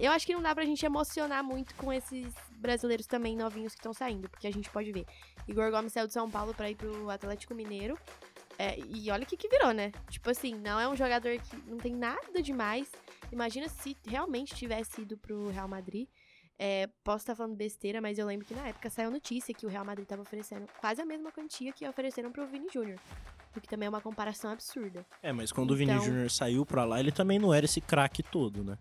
eu acho que não dá pra gente emocionar muito com esses brasileiros também novinhos que estão saindo, porque a gente pode ver. Igor Gomes saiu de São Paulo pra ir pro Atlético Mineiro. é, e olha o que, que virou, né? Tipo assim, não é um jogador que não tem nada demais. Imagina se realmente tivesse ido pro Real Madrid. É, posso estar falando besteira, mas eu lembro que na época saiu notícia que o Real Madrid estava oferecendo quase a mesma quantia que ofereceram pro Vini Júnior. O que também é uma comparação absurda. É, mas quando o Vini Então- Júnior saiu pra lá, ele também não era esse craque todo, né?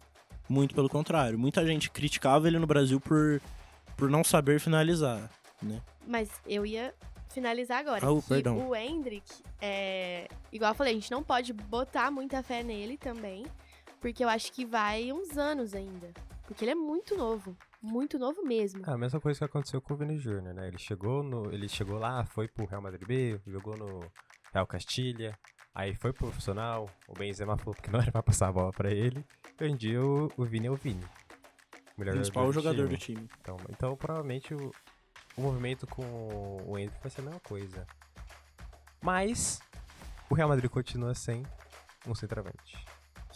Muito pelo contrário. Muita gente criticava ele no Brasil por, por não saber finalizar, né? Mas eu ia finalizar agora. Oh, perdão. O Hendrick, é... igual eu falei, a gente não pode botar muita fé nele também, porque eu acho que vai uns anos ainda. Porque ele é muito novo. Muito novo mesmo. É a mesma coisa que aconteceu com o Vini Júnior, né? Ele chegou no, ele chegou lá, foi pro Real Madrid B, jogou no Real Castilha, aí foi pro profissional, o Benzema falou que não era pra passar a bola pra ele. E hoje em dia o, o Vini é o Vini. O melhor Principal jogador do time. time. Então, então provavelmente o, o movimento com o Hendrick vai ser a mesma coisa. Mas o Real Madrid continua sem um centroavante.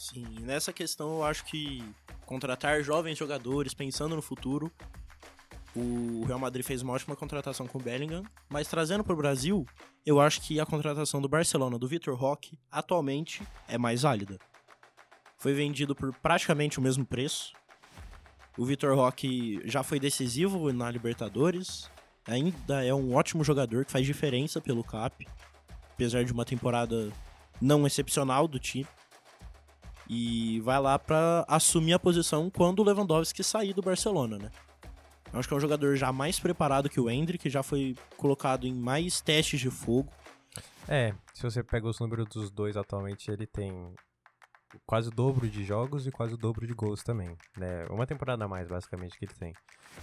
Sim, e nessa questão eu acho que contratar jovens jogadores pensando no futuro, o Real Madrid fez uma ótima contratação com o Bellingham, mas trazendo para o Brasil, eu acho que a contratação do Barcelona do Vitor Roque atualmente é mais válida. Foi vendido por praticamente o mesmo preço. O Vitor Roque já foi decisivo na Libertadores, ainda é um ótimo jogador que faz diferença pelo CAP, apesar de uma temporada não excepcional do time e vai lá pra assumir a posição quando o Lewandowski sair do Barcelona, né? Eu acho que é um jogador já mais preparado que o Hendrick, já foi colocado em mais testes de fogo. É, se você pega os números dos dois atualmente, ele tem quase o dobro de jogos e quase o dobro de gols também, né? Uma temporada a mais, basicamente, que ele tem.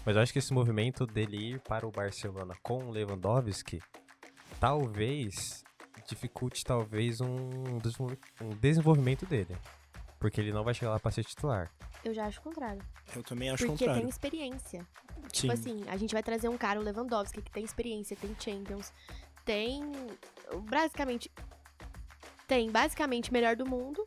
Mas eu acho que esse movimento dele ir para o Barcelona com o Lewandowski, talvez dificulte talvez um desenvolvimento dele. Porque ele não vai chegar lá para ser titular. Eu já acho o contrário. Eu também acho o porque contrário. tem experiência. Sim. Tipo assim, a gente vai trazer um cara, o Lewandowski, que tem experiência, tem Champions, tem. Basicamente. Tem basicamente melhor do mundo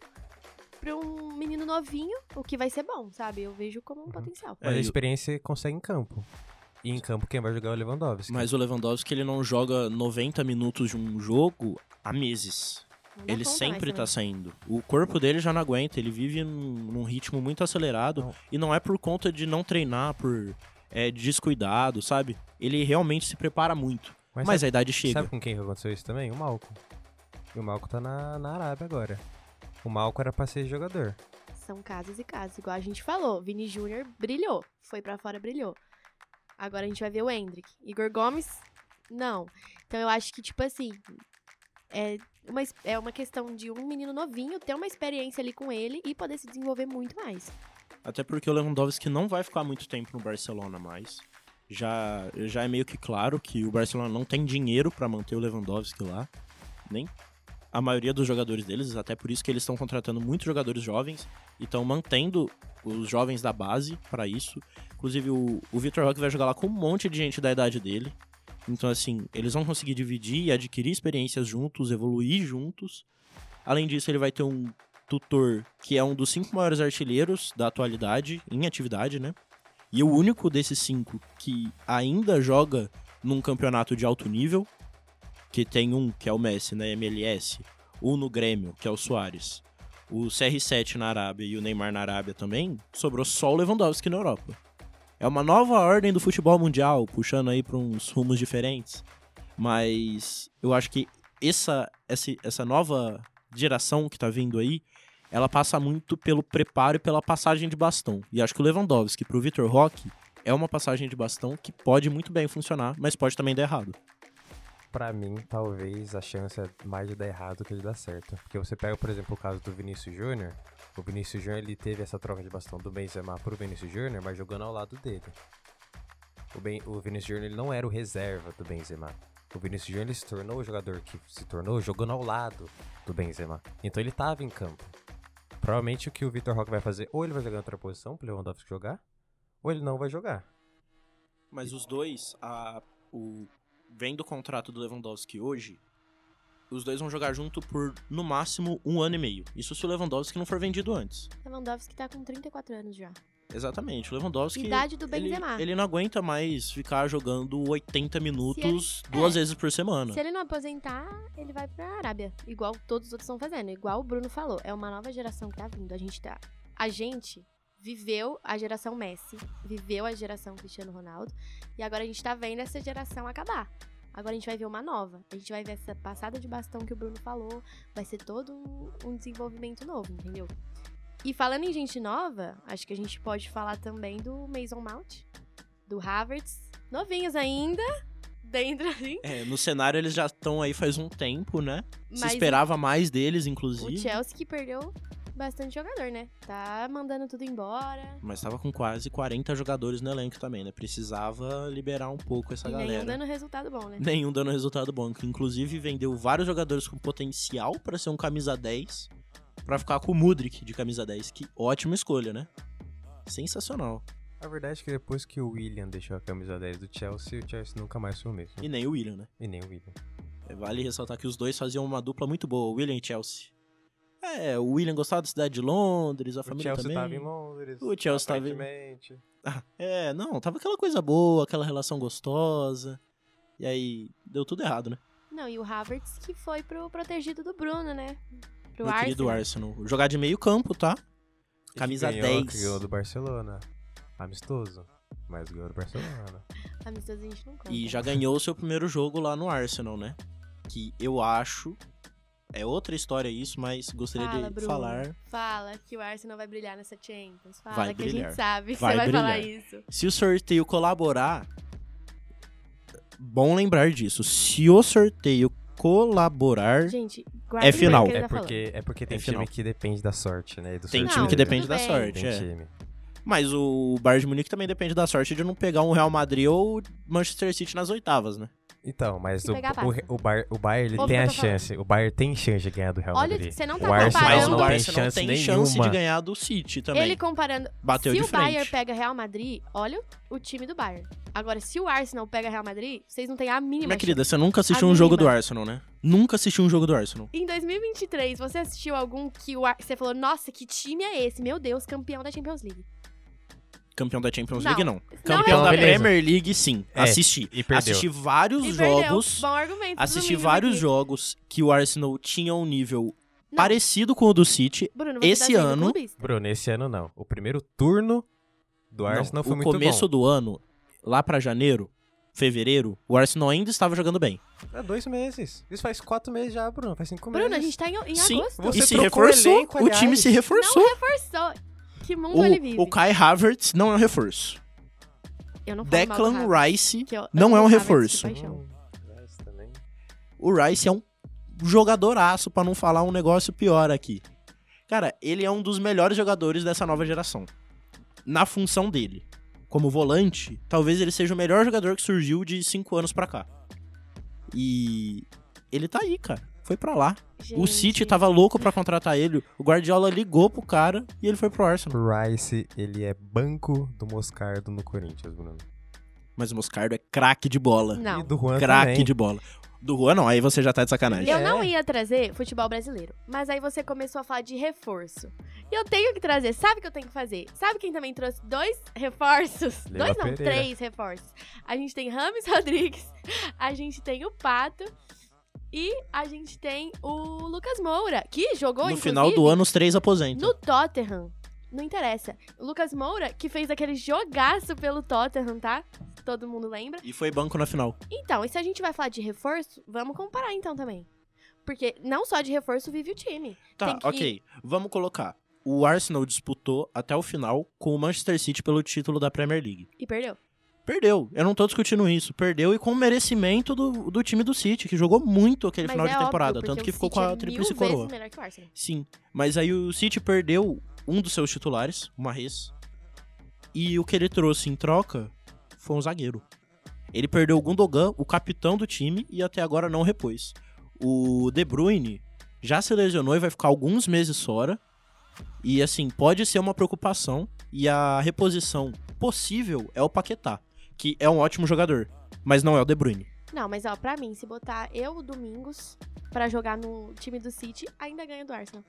pra um menino novinho, o que vai ser bom, sabe? Eu vejo como um Uhum. potencial. É, Mas a o- experiência consegue em campo. E em campo quem vai jogar é o Lewandowski. Mas o Lewandowski ele não joga 90 minutos de um jogo há meses. Não Ele mais sempre tá também. saindo. O corpo dele já não aguenta, ele vive num, ritmo muito acelerado. Não. E não é por conta de não treinar, por é, descuidado, sabe? Ele realmente se prepara muito. Mas, Mas, sabe, a idade chega. sabe com quem que aconteceu isso também? O Malco. E o Malco tá na, na Arábia agora. O Malco era pra ser jogador. São casos e casos. Igual a gente falou, Vini Júnior brilhou. Foi pra fora, brilhou. Agora a gente vai ver o Hendrick. Igor Gomes, não. Então eu acho que, tipo assim, é uma, é uma questão de um menino novinho ter uma experiência ali com ele e poder se desenvolver muito mais. Até porque o Lewandowski não vai ficar muito tempo no Barcelona mais. Já, já é meio que claro que o Barcelona não tem dinheiro pra manter o Lewandowski lá. Nem a maioria dos jogadores deles, até por isso que eles estão contratando muitos jogadores jovens e estão mantendo os jovens da base pra isso. Inclusive o, o Vitor Roque vai jogar lá com um monte de gente da idade dele. Então, assim, eles vão conseguir dividir e adquirir experiências juntos, evoluir juntos. Além disso, ele vai ter um tutor que é um dos cinco maiores artilheiros da atualidade, em atividade, né? E o único desses cinco que ainda joga num campeonato de alto nível, que tem um, que é o Messi na MLS, um no Grêmio, que é o Soares, o CR7 na Arábia e o Neymar na Arábia também, sobrou só o Lewandowski na Europa. É uma nova ordem do futebol mundial, puxando aí para uns rumos diferentes. Mas eu acho que essa, essa, essa nova geração que tá vindo aí, ela passa muito pelo preparo e pela passagem de bastão. E acho que o Lewandowski pro Vitor Roque é uma passagem de bastão que pode muito bem funcionar, mas pode também dar errado. Pra mim, talvez a chance é mais de dar errado que de dar certo. Porque você pega, por exemplo, o caso do Vinícius Júnior. O Vinícius Júnior ele teve essa troca de bastão do Benzema pro Vinícius Júnior, mas jogando ao lado dele. O, ben, o Vinícius Júnior ele não era o reserva do Benzema. O Vinícius Júnior ele se tornou o jogador que se tornou jogando ao lado do Benzema. Então ele tava em campo. Provavelmente o que o Vitor Roque vai fazer, ou ele vai jogar em outra posição pro Lewandowski jogar, ou ele não vai jogar. Mas os dois, a, o, vendo o contrato do Lewandowski hoje, os dois vão jogar junto por, no máximo, um ano e meio. Isso se o Lewandowski não for vendido antes. Lewandowski tá com 34 anos já. Exatamente. O Lewandowski. Idade do ele, Benzema. ele não aguenta mais ficar jogando 80 minutos duas é. vezes por semana. Se ele não aposentar, ele vai pra Arábia. Igual todos os outros estão fazendo. Igual o Bruno falou. É uma nova geração que tá vindo. A gente tá. A gente viveu a geração Messi, viveu a geração Cristiano Ronaldo. E agora a gente tá vendo essa geração acabar. Agora a gente vai ver uma nova. A gente vai ver essa passada de bastão que o Bruno falou. Vai ser todo um, um desenvolvimento novo, entendeu? E falando em gente nova, acho que a gente pode falar também do Mason Mount, do Havertz. Novinhos ainda, dentro assim. É, no cenário eles já estão aí faz um tempo, né? Se Mas esperava mais deles, O inclusive. Chelsea que perdeu bastante jogador, né? Tá mandando tudo embora. Mas tava com quase 40 jogadores no elenco também, né? Precisava liberar um pouco essa e nenhum galera. dando resultado bom, né? Nenhum dando resultado bom. Que inclusive vendeu vários jogadores com potencial pra ser um camisa 10 pra ficar com o Mudrik de camisa 10. Que ótima escolha, né? Sensacional. A verdade é que depois que o William deixou a camisa 10 do Chelsea, o Chelsea nunca mais foi o mesmo. E nem o William, né? E nem o William. É, Vale ressaltar que os dois faziam uma dupla muito boa, o William e Chelsea. É, o William gostava da cidade de Londres, a O família Chelsea também. tava em Londres. O Chelsea tava em-. Ah, é, não, tava aquela coisa boa, aquela relação gostosa. E aí, deu tudo errado, né? Não, e o Havertz que foi pro protegido do Bruno, né? Pro Meu querido Arsenal. Arsenal. Jogar de meio campo, tá? E que Camisa ganhou, 10. que Ganhou do Barcelona. Amistoso. Mas ganhou do Barcelona. Amistoso a gente não conta. E já ganhou o seu primeiro jogo lá no Arsenal, né? Que eu acho. É outra história isso, mas gostaria Fala, de Bruno. falar. Fala que o Arsenal vai brilhar nessa Champions. Fala Vai que a brilhar. gente sabe que Vai você vai falar brilhar. isso. Se o sorteio colaborar. Bom lembrar disso. Se o sorteio colaborar. Gente, É final. É tá falando. porque, é porque tem É time final. que depende da sorte, né? do Tem time que depende da bem. sorte, Tem é. time. Mas o Bayern de Munique também depende da sorte de não pegar um Real Madrid ou Manchester City nas oitavas, né? Então, mas o, o, o, Bayern, o Bayern ele Ouve tem o a falando. chance. O Bayern tem chance de ganhar do Real Olha, Madrid. você não tá o Arsenal comparando- Mas não o tem Arsenal chance tem nenhuma. chance de ganhar do City também. Ele comparando. Bateu se de o Bayern pega Real Madrid, olha o time do Bayern. Agora, se o Arsenal pega Real Madrid, vocês não têm a mínima Minha chance. querida, você nunca assistiu A um jogo do. Arsenal, né? Nunca assistiu um jogo do Arsenal. Em 2023, você assistiu algum que o Ar... você falou, nossa, que time é esse? Meu Deus, campeão da Champions League. Campeão da Champions Não. League, não. Não Campeão é- da Beleza. Premier League, sim. É, Assisti. e perdeu. Assisti vários E jogos. Bom argumento. Assisti vários aqui. jogos que o Arsenal tinha um nível Não. parecido com o do City. Bruno, Esse tá sendo ano-. Bruno, esse ano não. O primeiro turno do Arsenal Não, foi o muito começo bom. do ano, lá pra janeiro, fevereiro, o Arsenal ainda estava jogando bem. É dois meses. Isso faz quatro meses já, Bruno. Faz cinco Bruno, a meses. gente tá em, em Sim, agosto. Você e se o reforçou. elenco, o time se reforçou. Reforçou. Que mundo O, ele vive. o Kai Havertz não é um reforço. Eu não falo mal Declan Havertz, Rice que eu não é um reforço. Hum. O Rice é um jogadoraço, pra não falar um negócio pior aqui. Cara, ele é um dos melhores jogadores dessa nova geração. Na função dele. Como volante, talvez ele seja o melhor jogador que surgiu de 5 anos pra cá. E ele tá aí, cara. Foi pra lá. O Gente, City tava louco pra contratar ele. O Guardiola ligou pro cara e ele foi pro Arsenal. O Rice, ele é banco do Moscardo no Corinthians, Bruno. Mas o Moscardo é craque de bola. Não. E do Juan Craque também. de bola. Do Juan não, aí você já tá de sacanagem. Eu É. não ia trazer futebol brasileiro, mas aí você começou a falar de reforço. E eu tenho que trazer, sabe o que eu tenho que fazer? Sabe quem também trouxe dois reforços? Leila dois não, Pereira. três reforços. A gente tem Rames Rodrigues, a gente tem o Pato e a gente tem o Lucas Moura, que jogou No final do ano, os três aposentam. no Tottenham. Não interessa. O Lucas Moura, que fez aquele jogaço pelo Tottenham, tá? Todo mundo lembra. E foi banco na final. Então, e se a gente vai falar de reforço, vamos comparar então também. Porque não só de reforço vive o time. Tá, Tem que- ok. Vamos colocar. O Arsenal disputou até o final com o Manchester City pelo título da Premier League. E perdeu. Perdeu. Eu não tô discutindo isso. Perdeu e com merecimento do, do time do City, que jogou muito aquele Mas final é de óbvio, temporada. porque Tanto que o ficou City com a é tríplice coroa. o. Sim. Mas aí o City perdeu um dos seus titulares, o Mahrez. E o que ele trouxe em troca foi um zagueiro. Ele perdeu o Gundogan, o capitão do time, e até agora não repôs. O De Bruyne já se lesionou e vai ficar alguns meses fora. E assim, pode ser uma preocupação. E a reposição possível é o Paquetá, que é um ótimo jogador, mas não é o De Bruyne. Não, mas ó, pra mim, se botar eu, o Domingos, pra jogar no time do City, ainda ganha do Arsenal.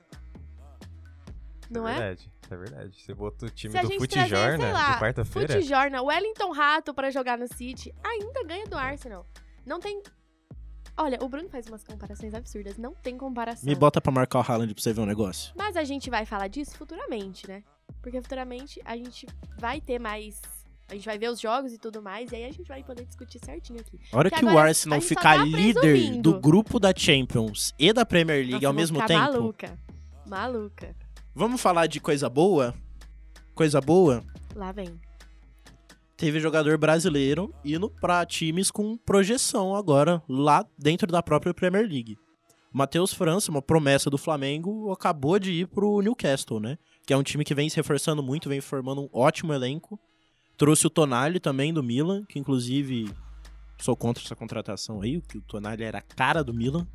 Não é é? verdade, é verdade. Você bota o time Se do gente Fute trazer, sei Jorna lá, de quarta-feira. Futijorna, Wellington Rato pra jogar no City, ainda ganha do Arsenal. Não tem... Olha, o Bruno faz umas comparações absurdas. Não tem comparação. Me bota pra marcar o Haaland pra você ver um negócio. Mas a gente vai falar disso futuramente, né? Porque futuramente a gente vai ter mais. A gente vai ver os jogos e tudo mais, e aí a gente vai poder discutir certinho aqui. A hora Que o Arsenal ficar tá líder do grupo da Champions e da Premier League Nossa, ao mesmo tempo, Maluca. Maluca. vamos falar de coisa boa? Coisa boa? Lá vem. Teve jogador brasileiro indo pra times com projeção agora, lá dentro da própria Premier League. Matheus França, uma promessa do Flamengo, acabou de ir pro Newcastle, né? Que é um time que vem se reforçando muito, vem formando um ótimo elenco. Trouxe o Tonali também do Milan, que inclusive sou contra essa contratação aí, que o Tonali era a cara do Milan.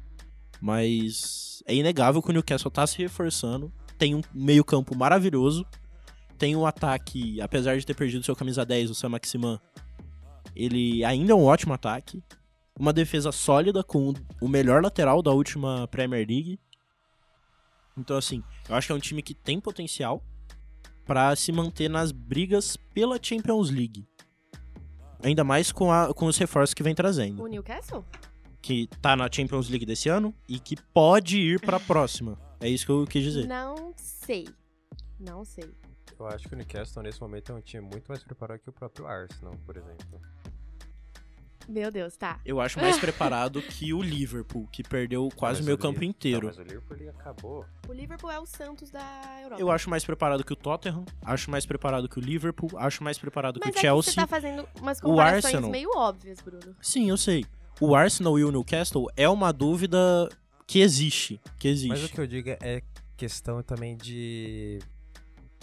Mas é inegável que o Newcastle tá se reforçando. Tem um meio-campo maravilhoso. Tem um ataque, apesar de ter perdido seu camisa 10, o Sam Maximan, ele ainda é um ótimo ataque. Uma defesa sólida com o melhor lateral da última Premier League. Então, assim, eu acho que é um time que tem potencial pra se manter nas brigas pela Champions League. Ainda mais com, a- com os reforços que vem trazendo. O Newcastle? Que tá na Champions League desse ano e que pode ir pra próxima. É isso que eu quis dizer. Não sei. Não sei. Eu acho que o Newcastle nesse momento é um time muito mais preparado que o próprio Arsenal, por exemplo. Meu Deus, tá. Eu acho mais preparado que o Liverpool, que perdeu quase Mas o meio o campo inteiro. Não, mas o Liverpool ele acabou. O Liverpool é o Santos da Europa. Eu acho mais preparado que o Tottenham, acho mais preparado que o Liverpool, acho mais preparado que Mas o é Chelsea. que você tá fazendo umas o comparações Arsenal. meio óbvias, Bruno. Sim, eu sei. O Arsenal e o Newcastle é uma dúvida que existe, que existe. Mas o que eu digo é questão também de.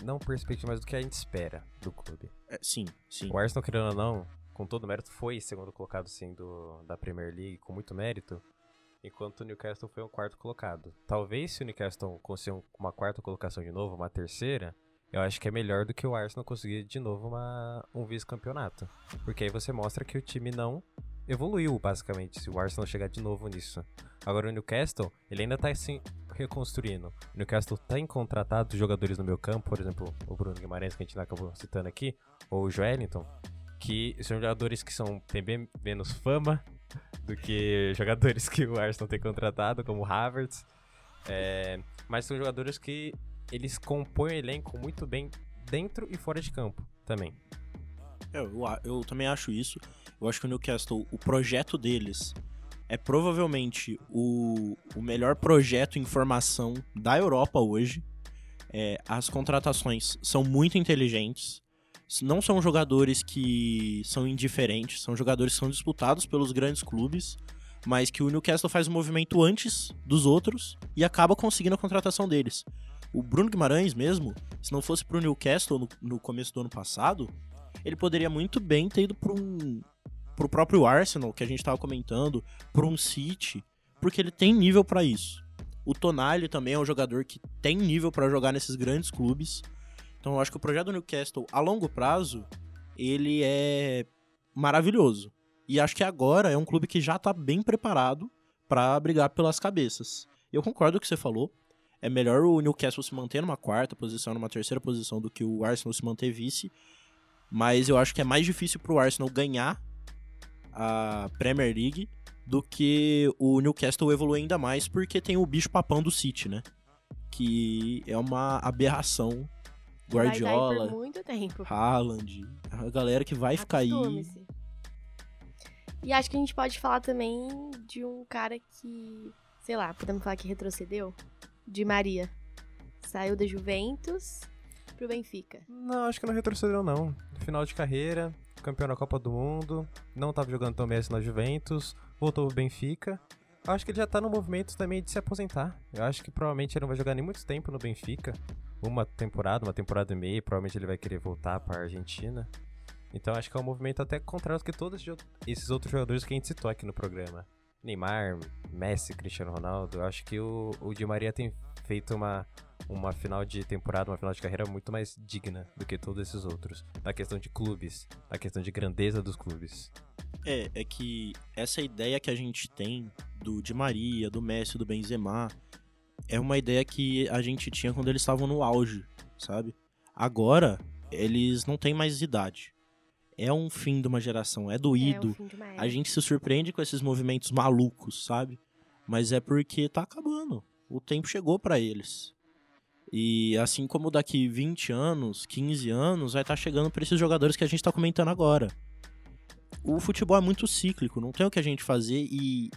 Não perspectiva, mas do que a gente espera do clube. É, sim, sim. O Arsenal, querendo ou não, com todo mérito, foi segundo colocado sim do, da Premier League, com muito mérito, enquanto o Newcastle foi um quarto colocado. Talvez se o Newcastle consiga uma quarta colocação de novo, uma terceira, eu acho que é melhor do que o Arsenal conseguir de novo uma, um vice-campeonato. Porque aí você mostra que o time não evoluiu, basicamente, se o Arsenal chegar de novo nisso. Agora o Newcastle, ele ainda tá assim, reconstruindo. O Newcastle tem contratado jogadores no meu campo, por exemplo, o Bruno Guimarães, que a gente acabou citando aqui, ou o Joelinton, que são jogadores que são, têm bem menos fama do que jogadores que o Arsenal tem contratado, como o Havertz. É, mas são jogadores que eles compõem o elenco muito bem dentro e fora de campo também. É, eu, eu também acho isso. Eu acho que o Newcastle, o projeto deles é provavelmente o, o melhor projeto em formação da Europa hoje. É, as contratações são muito inteligentes. Não são jogadores que são indiferentes, são jogadores que são disputados pelos grandes clubes, mas que o Newcastle faz um movimento antes dos outros e acaba conseguindo a contratação deles. O Bruno Guimarães mesmo, se não fosse pro Newcastle no, no começo do ano passado, ele poderia muito bem ter ido para um pro próprio Arsenal, que a gente estava comentando, para um City, porque ele tem nível para isso. O Tonali também é um jogador que tem nível para jogar nesses grandes clubes. Então eu acho que o projeto do Newcastle a longo prazo, ele é maravilhoso. E acho que agora é um clube que já está bem preparado para brigar pelas cabeças. Eu concordo com o que você falou. É melhor o Newcastle se manter numa quarta posição, numa terceira posição, do que o Arsenal se manter vice. Mas eu acho que é mais difícil pro Arsenal ganhar a Premier League do que o Newcastle evoluir ainda mais, porque tem o bicho papão do City, né? Que é uma aberração. Guardiola, vai por muito tempo. Haaland, a galera que vai ficar aí. E acho que a gente pode falar também de um cara que, sei lá, podemos falar que retrocedeu? De Maria. Saiu da Juventus pro Benfica. Não, acho que não retrocedeu não. Final de carreira, campeão da Copa do Mundo, não estava jogando tão bem assim na Juventus, voltou pro Benfica. Acho que ele já tá no movimento também de se aposentar. Eu acho que provavelmente ele não vai jogar nem muito tempo no Benfica. Uma temporada, uma temporada e meia, provavelmente ele vai querer voltar para Argentina. Então acho que é um movimento até contrário do que todos esses outros jogadores que a gente citou aqui no programa. Neymar, Messi, Cristiano Ronaldo. Acho que o, o Di Maria tem feito uma, uma final de temporada, uma final de carreira muito mais digna do que todos esses outros. Na questão de clubes, na questão de grandeza dos clubes. É, é que essa ideia que a gente tem do Di Maria, do Messi, do Benzema, é uma ideia que a gente tinha quando eles estavam no auge, sabe? Agora, eles não têm mais idade. É um fim de uma geração, é doído. É a gente se surpreende com esses movimentos malucos, sabe? Mas é porque tá acabando. O tempo chegou para eles. E assim como daqui 20 anos, 15 anos, vai estar tá chegando para esses jogadores que a gente está comentando agora. O futebol é muito cíclico, não tem o que a gente fazer e,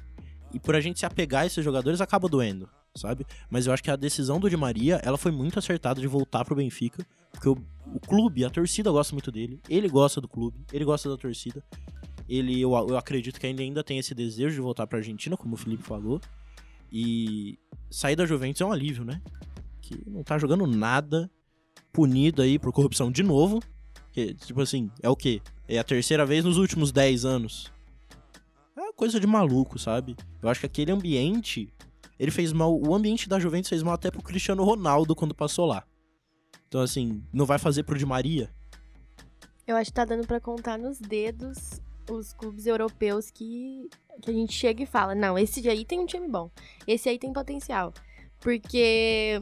e por a gente se apegar a esses jogadores acaba doendo, sabe? Mas eu acho que a decisão do Di Maria, ela foi muito acertada de voltar pro Benfica, porque o, o clube, a torcida gosta muito dele, ele gosta do clube, ele gosta da torcida. Ele, eu, eu acredito que ele ainda tem esse desejo de voltar pra Argentina, como o Felipe falou. E sair da Juventus é um alívio, né? que não tá jogando nada, punido aí por corrupção de novo. Que, tipo assim, é o quê? É a terceira vez nos últimos 10 anos. É coisa de maluco, sabe? Eu acho que aquele ambiente, ele fez mal. O ambiente da Juventus fez mal até pro Cristiano Ronaldo quando passou lá. Então, assim, não vai fazer pro Di Maria? Eu acho que tá dando para contar nos dedos os clubes europeus que, que a gente chega e fala: não, esse aí tem um time bom, esse aí tem potencial. Porque,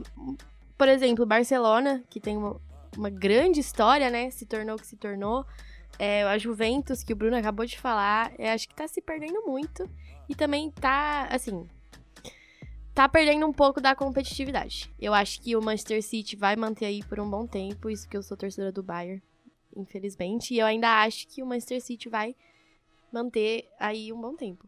por exemplo, Barcelona, que tem uma, uma grande história, né? Se tornou o que se tornou. É, a Juventus, que o Bruno acabou de falar, é, acho que tá se perdendo muito. E também tá, assim, tá perdendo um pouco da competitividade. Eu acho que o Manchester City vai manter aí por um bom tempo, isso que eu sou torcedora do Bayern, infelizmente. E eu ainda acho que o Manchester City vai manter aí um bom tempo.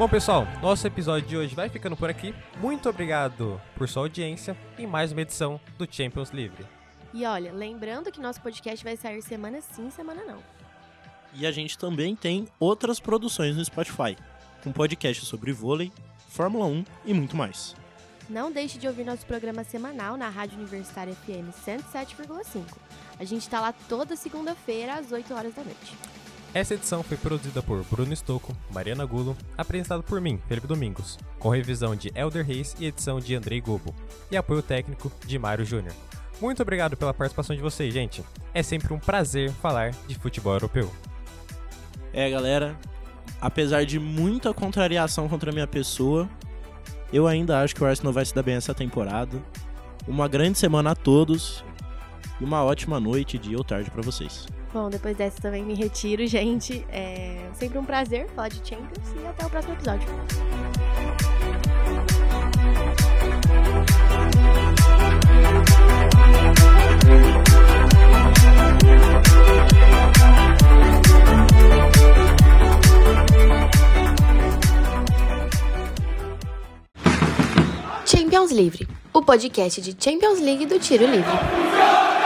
Bom, pessoal, nosso episódio de hoje vai ficando por aqui. Muito obrigado por sua audiência em mais uma edição do Champions Livre. E olha, lembrando que nosso podcast vai sair semana sim, semana não. E a gente também tem outras produções no Spotify, com podcast sobre vôlei, Fórmula 1 e muito mais. Não deixe de ouvir nosso programa semanal na Rádio Universitária FM 107,5. A gente está lá toda segunda-feira às 8 horas da noite. Essa edição foi produzida por Bruno Stocco, Mariana Gulo, apresentado por mim, Felipe Domingos, com revisão de Elder Reis e edição de Andrei Gobo, e apoio técnico de Mário Júnior. Muito obrigado pela participação de vocês, gente. É sempre um prazer falar de futebol europeu. É, galera, apesar de muita contrariação contra a minha pessoa, eu ainda acho que o Arsenal vai se dar bem essa temporada. Uma grande semana a todos e uma ótima noite, dia ou tarde para vocês. Bom, depois dessa também me retiro, gente. É sempre um prazer falar de Champions e até o próximo episódio. Champions Livre, o podcast de Champions League do Tiro Livre.